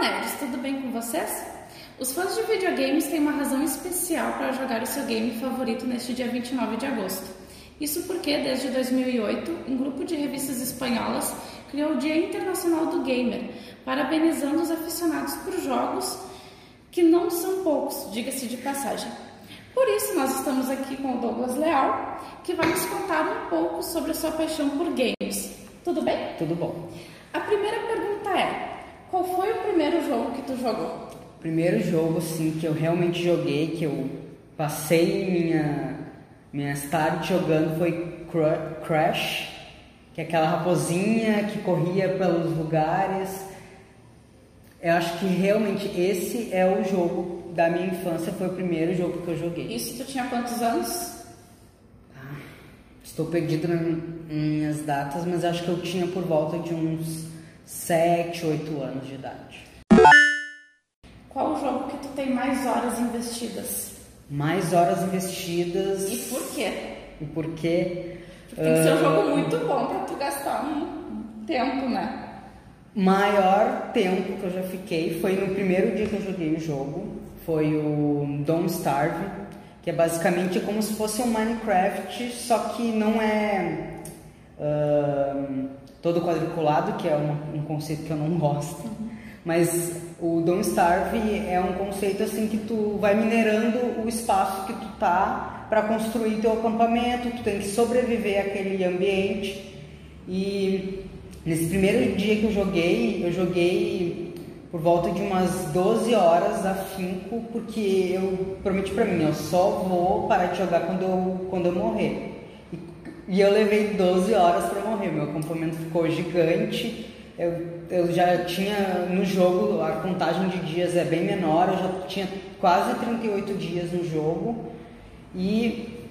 nerds, tudo bem com vocês? Os fãs de videogames têm uma razão especial para jogar o seu game favorito neste dia 29 de agosto. Isso porque, desde 2008, um grupo de revistas espanholas criou o Dia Internacional do Gamer, parabenizando os aficionados por jogos que não são poucos, diga-se de passagem. Por isso, nós estamos aqui com o Douglas Leal, que vai nos contar um pouco sobre a sua paixão por games. Tudo bem? Tudo bom. A primeira pergunta é: qual foi o primeiro jogo que tu jogou? O primeiro jogo, assim, que eu realmente joguei, que eu passei minha, minha tarde jogando foi Crash, que é aquela raposinha que corria pelos lugares. Eu acho que realmente esse é o jogo da minha infância, foi o primeiro jogo que eu joguei. Isso tu tinha quantos anos? Ah, estou perdido nas minhas datas, mas acho que eu tinha por volta de uns 7, 8 anos de idade. Qual o jogo que tu tem mais horas investidas? Mais horas investidas. E por quê? E por quê? Porque tem que ser um jogo muito bom para tu gastar um tempo, né? Maior tempo que eu já fiquei foi no primeiro dia que eu joguei o jogo. Foi o Don't Starve, que é basicamente como se fosse um Minecraft, só que não é uh, todo quadriculado, que é um, um, conceito que eu não gosto. Uhum. Mas o Don't Starve é um conceito assim que tu vai minerando o espaço que tu tá para construir teu acampamento, tu tem que sobreviver àquele ambiente. E nesse primeiro dia que eu joguei, eu joguei por volta de umas 12 horas a finco, porque eu prometi para mim, eu só vou parar de jogar quando eu, quando eu morrer. E, eu levei 12 horas para morrer, meu acampamento ficou gigante. Eu, eu já tinha no jogo, a contagem de dias é bem menor, eu já tinha quase 38 dias no jogo. E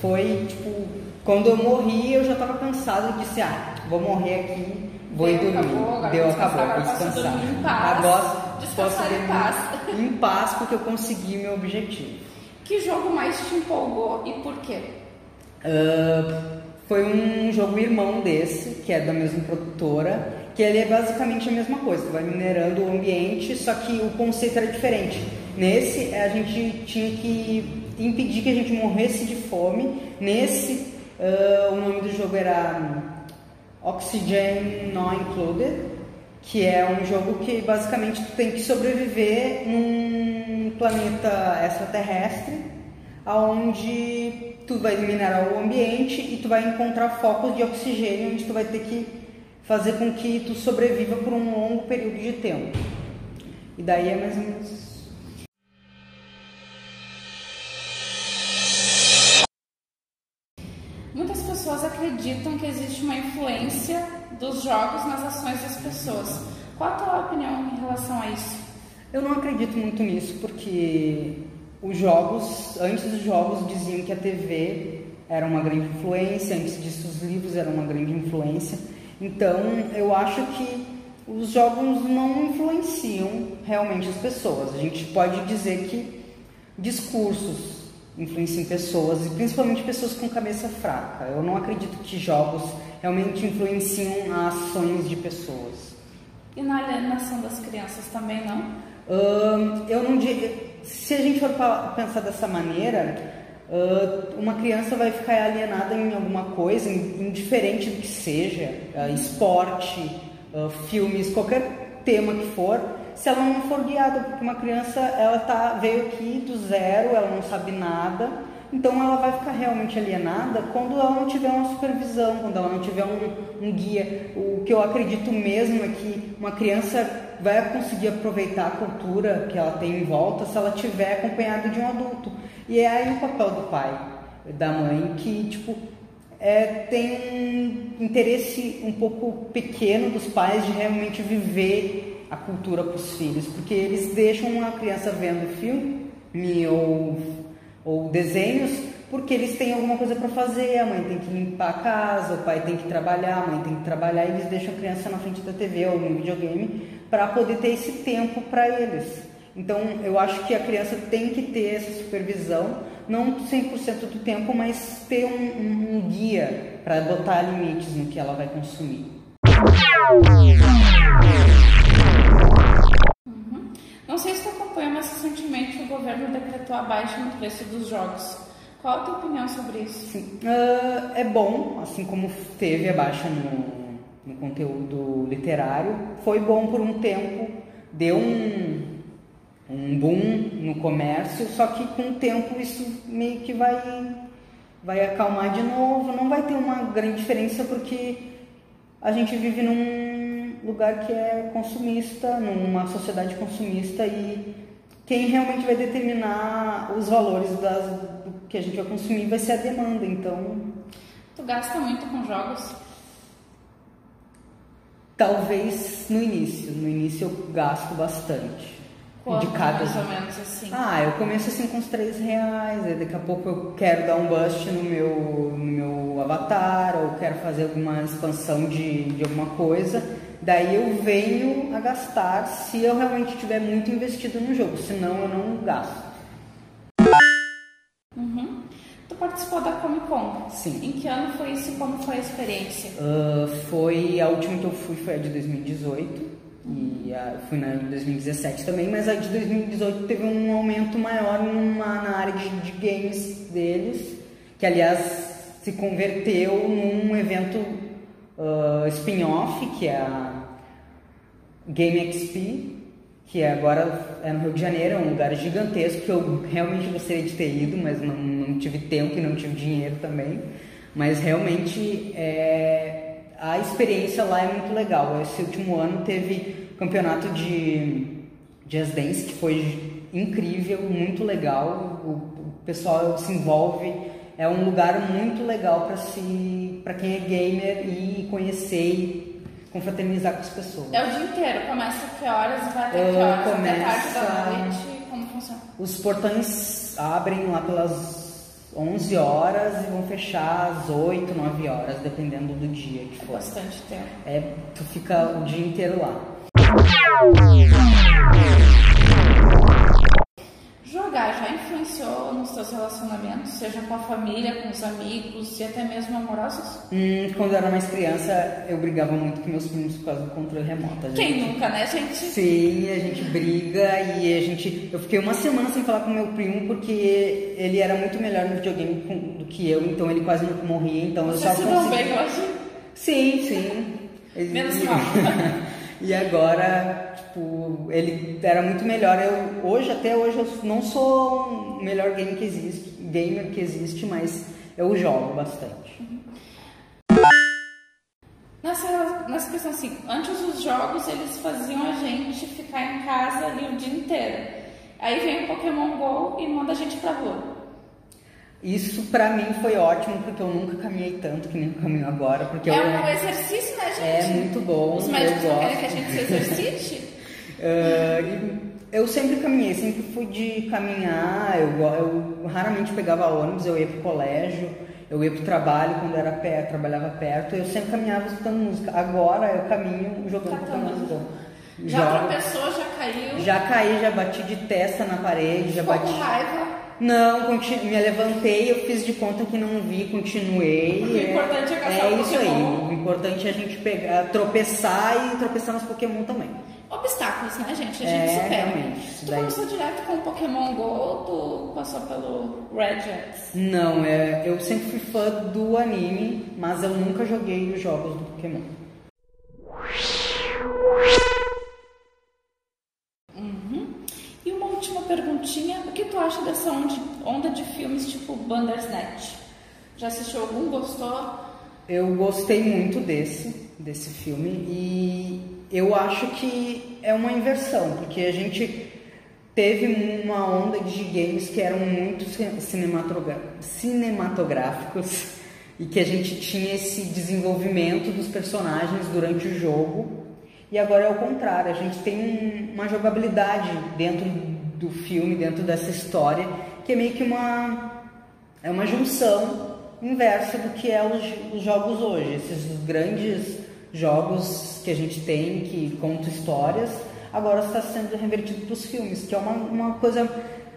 foi tipo, quando eu morri, eu já estava cansado e disse: Ah, vou morrer aqui, vou Deu, ir dormir. acabou, Deu, descansar, acabou, agora posso descansar. dormir em paz. Agora posso em dormir paz. em paz porque eu consegui meu objetivo. Que jogo mais te empolgou e por quê? Ah, foi um jogo irmão desse, que é da mesma produtora, que ele é basicamente a mesma coisa, vai minerando o ambiente, só que o conceito era diferente. Nesse, a gente tinha que impedir que a gente morresse de fome. Nesse, uh, o nome do jogo era hum, Oxygen Not Included, que é um jogo que basicamente tu tem que sobreviver num planeta extraterrestre, aonde tu vai minerar o ambiente e tu vai encontrar focos de oxigênio, onde tu vai ter que fazer com que tu sobreviva por um longo período de tempo. E daí é mais ou menos isso. Muitas pessoas acreditam que existe uma influência dos jogos nas ações das pessoas. Qual a tua opinião em relação a isso? Eu não acredito muito nisso porque os jogos, antes dos jogos diziam que a TV era uma grande influência, antes disso os livros eram uma grande influência. Então eu acho que os jogos não influenciam realmente as pessoas. A gente pode dizer que discursos influenciam pessoas, e principalmente pessoas com cabeça fraca. Eu não acredito que jogos realmente influenciam as ações de pessoas. E na alienação das crianças também não? Uh, eu não. Se a gente for pensar dessa maneira, uh, uma criança vai ficar alienada em alguma coisa, indiferente do que seja, uh, esporte, filmes, qualquer tema que for, se ela não for guiada, porque uma criança ela tá veio aqui do zero, ela não sabe nada, então ela vai ficar realmente alienada quando ela não tiver uma supervisão, quando ela não tiver um, um guia. O que eu acredito mesmo é que uma criança vai conseguir aproveitar a cultura que ela tem em volta se ela tiver acompanhada de um adulto. E é aí o papel do pai, da mãe, que tipo é, tem um interesse um pouco pequeno dos pais de realmente viver a cultura para os filhos, porque eles deixam uma criança vendo filme ou, ou desenhos porque eles têm alguma coisa para fazer, a mãe tem que limpar a casa, o pai tem que trabalhar, a mãe tem que trabalhar, e eles deixam a criança na frente da TV ou no videogame para poder ter esse tempo para eles. Então, eu acho que a criança tem que ter essa supervisão, não 100% do tempo, mas ter um, um, um guia para botar limites no que ela vai consumir. Efetua baixa no preço dos jogos. Qual a tua opinião sobre isso? Uh, é bom, assim como teve a baixa no, no conteúdo literário, foi bom por um tempo, deu um, um boom no comércio, só que com o tempo isso meio que vai, vai acalmar de novo, não vai ter uma grande diferença porque a gente vive num lugar que é consumista, numa sociedade consumista e quem realmente vai determinar os valores das, do que a gente vai consumir vai ser a demanda, então... Tu gasta muito com jogos? Talvez no início, no início eu gasto bastante. Quanto, de cada... mais ou menos assim? Ah, eu começo assim com uns 3 reais, aí daqui a pouco eu quero dar um bust no meu, no meu avatar, ou quero fazer alguma expansão de, de alguma coisa Daí eu venho a gastar se eu realmente tiver muito investido no jogo, senão eu não gasto. Uhum. Tu participou da Comic Con? Sim. Em que ano foi isso e como foi a experiência? Uh, foi a última que eu fui foi a de 2018 e a, fui na de 2017 também, mas a de 2018 teve um aumento maior numa, na área de, de games deles, que aliás se converteu num evento uh, spin-off, que é a Game XP, que agora é no Rio de Janeiro, é um lugar gigantesco que eu realmente gostaria de ter ido, mas não, não tive tempo e não tive dinheiro também. Mas realmente é, a experiência lá é muito legal. Esse último ano teve campeonato de Jazz Dance que foi incrível, muito legal. O, o pessoal se envolve. É um lugar muito legal para se, para quem é gamer e conhecer confraternizar com as pessoas. É o dia inteiro, começa que horas e vai até que horas? Começa... Até tarde da noite, como funciona? Os portões abrem lá pelas 11 horas e vão fechar às 8, 9 horas, dependendo do dia que é for. bastante tempo. É, tu fica o dia inteiro lá. Influenciou nos teus relacionamentos, seja com a família, com os amigos e até mesmo amorosos? Hum, quando eu era mais criança, eu brigava muito com meus primos por causa do controle remoto. Quem nunca, né, gente? Sim, a gente briga e a gente. Eu fiquei uma semana sem falar com meu primo porque ele era muito melhor no videogame do que eu, então ele quase nunca morria. Então Você eu só se consegui... bem hoje? Sim, sim. Menos mal. E agora, tipo, ele era muito melhor. Eu, hoje, até hoje, eu não sou o melhor game que existe, gamer que existe, mas eu jogo bastante. Nessa, nessa questão assim, antes os jogos eles faziam a gente ficar em casa ali o dia inteiro. Aí vem o Pokémon GO e manda a gente pra rua. Isso pra mim foi ótimo, porque eu nunca caminhei tanto que nem eu caminho agora. Porque é eu, um exercício, né, gente? É muito bom. Os médicos eu gosto. querem que a gente se exercite. uh, eu sempre caminhei, sempre fui de caminhar. Eu, eu raramente pegava ônibus, eu ia pro colégio, eu ia pro trabalho quando era perto, trabalhava perto. Eu sempre caminhava escutando música. Agora eu caminho jogando Pokémon Já Jogo. tropeçou, já caiu? Já caí, já bati de testa na parede, já Ficou bati. com raiva? Não, continu... me levantei, eu fiz de conta que não vi, continuei. O importante é caçar é o isso aí. Pokémon. O importante é a gente pegar, tropeçar e tropeçar nos Pokémon também. Obstáculos, né, gente? A É, gente supera. realmente, Tu daí. começou direto com o Pokémon GO ou tu passou pelo Red Jets? Não, é, eu sempre fui fã do anime, mas eu nunca joguei os jogos do Pokémon. E uma última perguntinha, o que tu acha dessa onda, onda de filmes tipo Bandersnatch? Já assistiu algum? Gostou? Eu gostei muito desse, desse filme e eu acho que é uma inversão, porque a gente teve uma onda de games que eram muito cinematográficos e que a gente tinha esse desenvolvimento dos personagens durante o jogo. E agora é o contrário, a gente tem um- uma jogabilidade dentro do filme, dentro dessa história, que é meio que uma é uma junção inversa do que é os, os jogos hoje, esses grandes jogos que a gente tem que contam histórias, agora está sendo revertido para os filmes, que é uma, uma coisa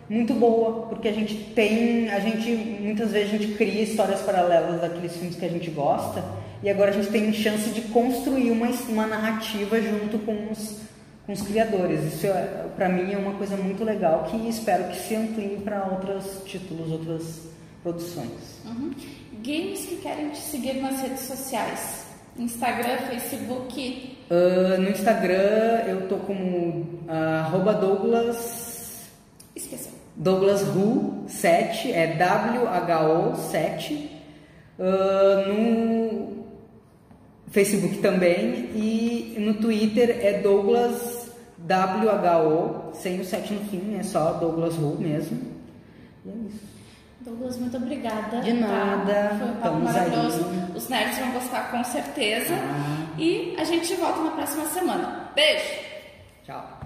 muito boa, porque a gente tem, a gente muitas vezes a gente cria histórias paralelas daqueles filmes que a gente gosta, e agora a gente tem chance de construir uma, uma narrativa junto com os, com os criadores. Isso é, para mim é uma coisa muito legal que espero que se amplie para outros títulos, outras produções. Uhum. Games que querem te seguir nas redes sociais. Instagram, Facebook. Uh, no Instagram eu tô como uh, Douglas. Esqueceu. Douglas Ru 7, é W-H-O 7. Uh, no Facebook também. E no Twitter é Douglas W-H-O, sem o 7 no fim, é só Douglas Ru mesmo. E é isso. Douglas, muito obrigada. De nada. Tá? Foi um papo maravilhoso. Aí. Os nerds vão gostar com certeza. Ah. E a gente volta na próxima semana. Beijo! Tchau.